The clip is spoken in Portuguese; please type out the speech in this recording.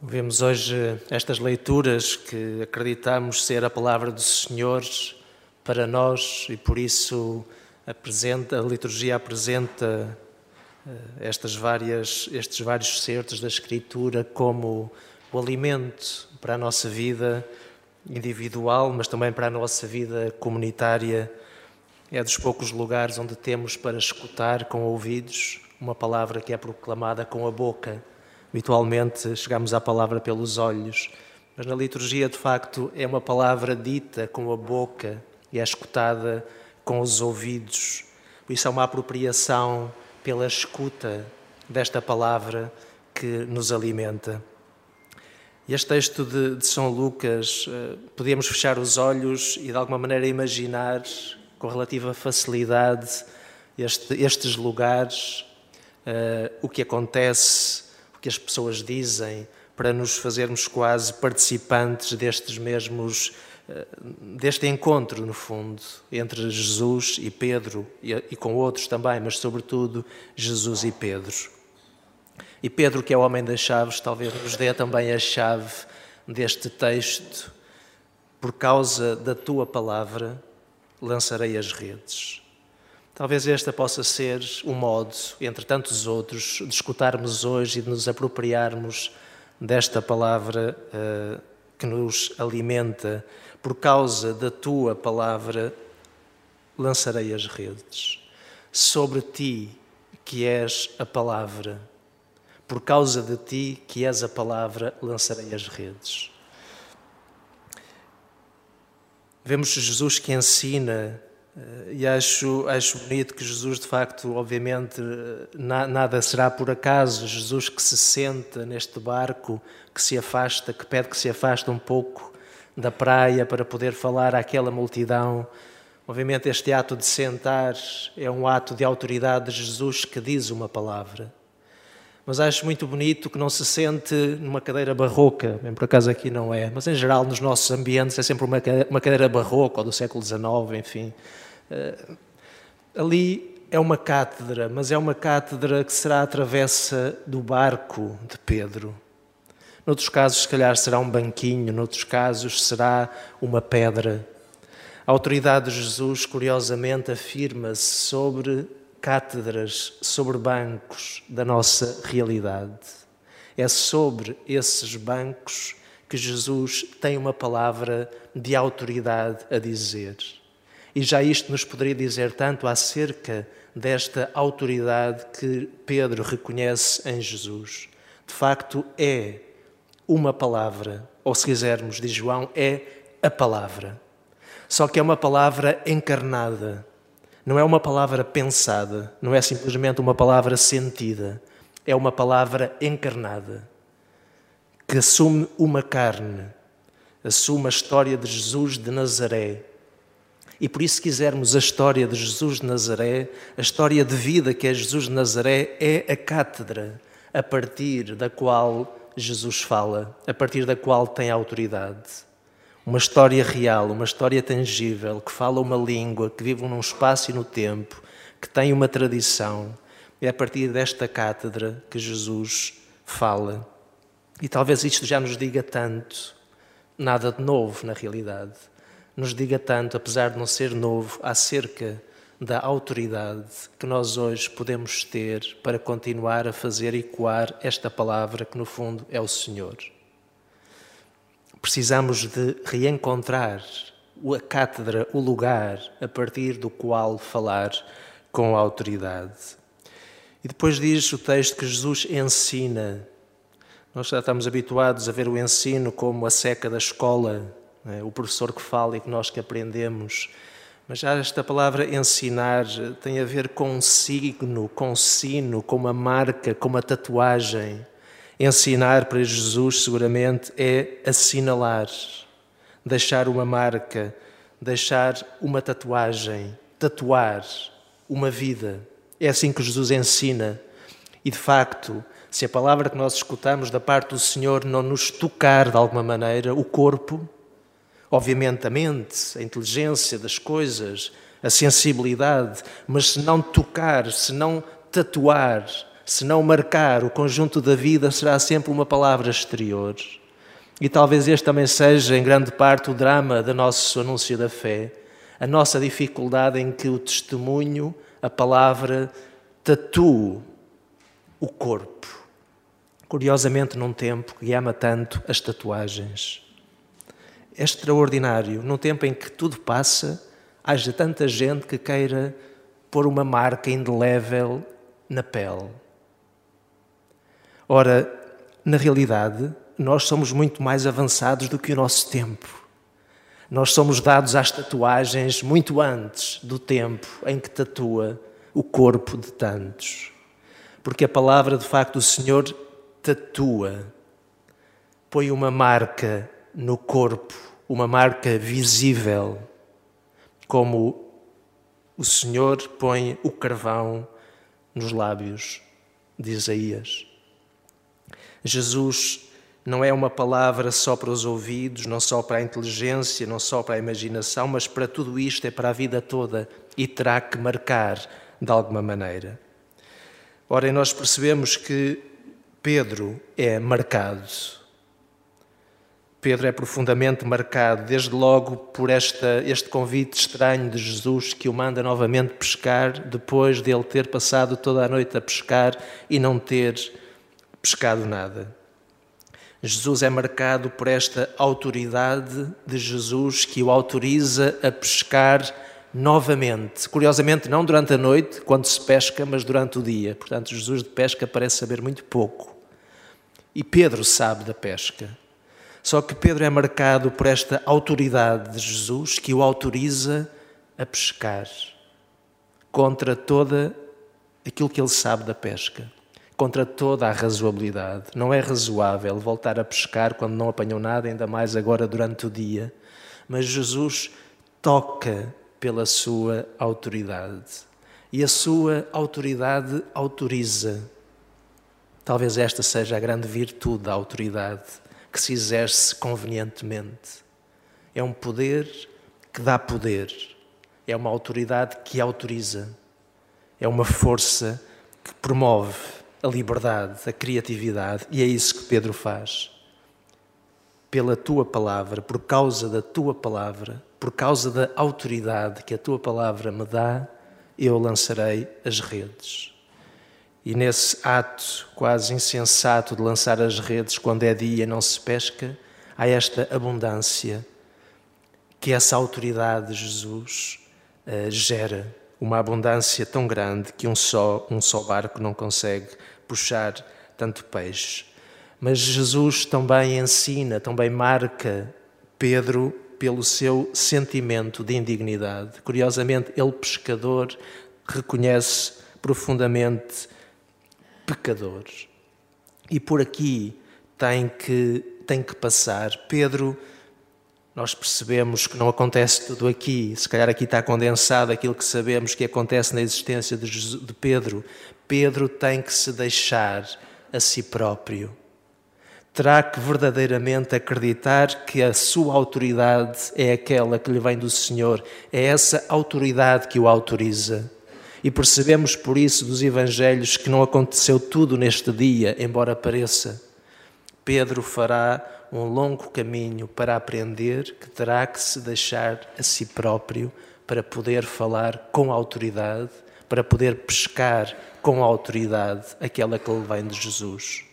Vemos hoje estas leituras que acreditamos ser a palavra do Senhor para nós e por isso apresenta, a liturgia apresenta eh, estas várias, estes vários certos da Escritura como o alimento para a nossa vida individual, mas também para a nossa vida comunitária. É dos poucos lugares onde temos para escutar com ouvidos uma palavra que é proclamada com a boca Habitualmente chegamos à palavra pelos olhos, mas na liturgia, de facto, é uma palavra dita com a boca e é escutada com os ouvidos. Isso é uma apropriação pela escuta desta palavra que nos alimenta. E este texto de, de São Lucas, eh, podemos fechar os olhos e de alguma maneira imaginar com relativa facilidade este, estes lugares, uh, o que acontece que as pessoas dizem, para nos fazermos quase participantes destes mesmos, eh, deste encontro, no fundo, entre Jesus e Pedro, e com outros também, mas sobretudo Jesus e Pedro. E Pedro, que é o homem das chaves, talvez nos dê também a chave deste texto. Por causa da tua palavra, lançarei as redes. Talvez esta possa ser um modo, entre tantos outros, de escutarmos hoje e de nos apropriarmos desta palavra uh, que nos alimenta. Por causa da tua palavra, lançarei as redes. Sobre ti, que és a palavra, por causa de ti, que és a palavra, lançarei as redes. Vemos Jesus que ensina e acho, acho bonito que Jesus, de facto, obviamente, eh, nada será por acaso. Jesus que se senta neste barco, que se afasta, que pede que se afaste um pouco da praia para poder falar àquela multidão. Obviamente, este ato de sentar é um ato de autoridade de Jesus que diz uma palavra. Mas acho muito bonito que não se sente numa cadeira barroca, bem por acaso aqui não é, mas em geral nos nossos ambientes é sempre uma cadeira barroca ou do século XIX, enfim. Uh, ali é uma cátedra, mas é uma cátedra que será a travessa do barco de Pedro. Noutros casos, se calhar, será um banquinho, noutros casos, será uma pedra. A autoridade de Jesus, curiosamente, afirma-se sobre cátedras, sobre bancos da nossa realidade. É sobre esses bancos que Jesus tem uma palavra de autoridade a dizer. E já isto nos poderia dizer tanto acerca desta autoridade que Pedro reconhece em Jesus. De facto, é uma palavra, ou se quisermos, diz João, é a palavra. Só que é uma palavra encarnada, não é uma palavra pensada, não é simplesmente uma palavra sentida, é uma palavra encarnada, que assume uma carne, assume a história de Jesus de Nazaré, e por isso, se quisermos a história de Jesus de Nazaré, a história de vida que é Jesus de Nazaré, é a cátedra a partir da qual Jesus fala, a partir da qual tem autoridade. Uma história real, uma história tangível, que fala uma língua, que vive num espaço e no tempo, que tem uma tradição. É a partir desta cátedra que Jesus fala. E talvez isto já nos diga tanto, nada de novo na realidade nos diga tanto, apesar de não ser novo, acerca da autoridade que nós hoje podemos ter para continuar a fazer ecoar esta palavra que, no fundo, é o Senhor. Precisamos de reencontrar a cátedra, o lugar a partir do qual falar com autoridade. E depois diz o texto que Jesus ensina. Nós já estamos habituados a ver o ensino como a seca da escola, é? o professor que fala e que nós que aprendemos. Mas já esta palavra ensinar tem a ver com um signo, com um sino, com uma marca, com uma tatuagem. Ensinar para Jesus, seguramente, é assinalar, deixar uma marca, deixar uma tatuagem, tatuar uma vida. É assim que Jesus ensina. E de facto, se a palavra que nós escutamos da parte do Senhor não nos tocar de alguma maneira o corpo, Obviamente, a mente, a inteligência das coisas, a sensibilidade, mas se não tocar, se não tatuar, Se não marcar o conjunto da vida, será sempre uma palavra exterior. E talvez este também seja, em grande parte, o drama do nosso anúncio da fé, a nossa dificuldade em que o testemunho, a palavra, tatua o corpo. Curiosamente, num tempo que ama tanto as tatuagens. É extraordinário, num tempo em que tudo passa, haja tanta gente que queira pôr uma marca indelével na pele. Ora, na realidade, nós somos muito mais avançados do que o nosso tempo. Nós somos dados às tatuagens muito antes do tempo em que tatua o corpo de tantos. Porque a palavra, de facto, o Senhor tatua, põe uma marca no corpo, uma marca visível, como o Senhor põe o carvão nos lábios de Isaías. Jesus não é uma palavra só para os ouvidos, não só para a inteligência, não só para a imaginação, mas para tudo isto é para a vida toda e terá que marcar de alguma maneira. Ora, nós percebemos que Pedro é marcado. Pedro é profundamente marcado, desde logo por esta, este convite estranho de Jesus que o manda novamente pescar, depois de ele ter passado toda a noite a pescar e não ter pescado nada. Jesus é marcado por esta autoridade de Jesus que o autoriza a pescar novamente. Curiosamente, não durante a noite, quando se pesca, mas durante o dia. Portanto, Jesus de pesca parece saber muito pouco. E Pedro sabe da pesca. Só que Pedro é marcado por esta autoridade de Jesus que o autoriza a pescar contra toda aquilo que ele sabe da pesca contra toda a razoabilidade. Não é razoável voltar a pescar quando não apanhou nada, ainda mais agora durante o dia. Mas Jesus toca pela sua autoridade. E a sua autoridade autoriza. Talvez esta seja a grande virtude da autoridade, que se exerce convenientemente. É um poder que dá poder. É uma autoridade que autoriza. É uma força que promove a liberdade, a criatividade, e é isso que Pedro faz. Pela tua palavra, por causa da tua palavra, por causa da autoridade que a tua palavra me dá, eu lançarei as redes. E nesse ato quase insensato de lançar as redes quando é dia e não se pesca, há esta abundância que essa autoridade de Jesus uh, gera uma abundância tão grande que um só, um só barco não consegue puxar tanto peixe. Mas Jesus também ensina, também marca Pedro pelo seu sentimento de indignidade. Curiosamente, ele, pescador, reconhece profundamente pecador. E por aqui tem que, tem que passar. Pedro nós percebemos que não acontece tudo aqui. Se calhar aqui está condensado aquilo que sabemos que acontece na existência de Pedro. Pedro tem que se deixar a si próprio. Terá que verdadeiramente acreditar que a sua autoridade é aquela que lhe vem do Senhor, é essa autoridade que o autoriza. E percebemos por isso dos Evangelhos que não aconteceu tudo neste dia, embora pareça. Pedro fará um longo caminho para aprender que terá que se deixar a si próprio para poder falar com autoridade, para poder pescar com autoridade aquela que lhe vem de Jesus.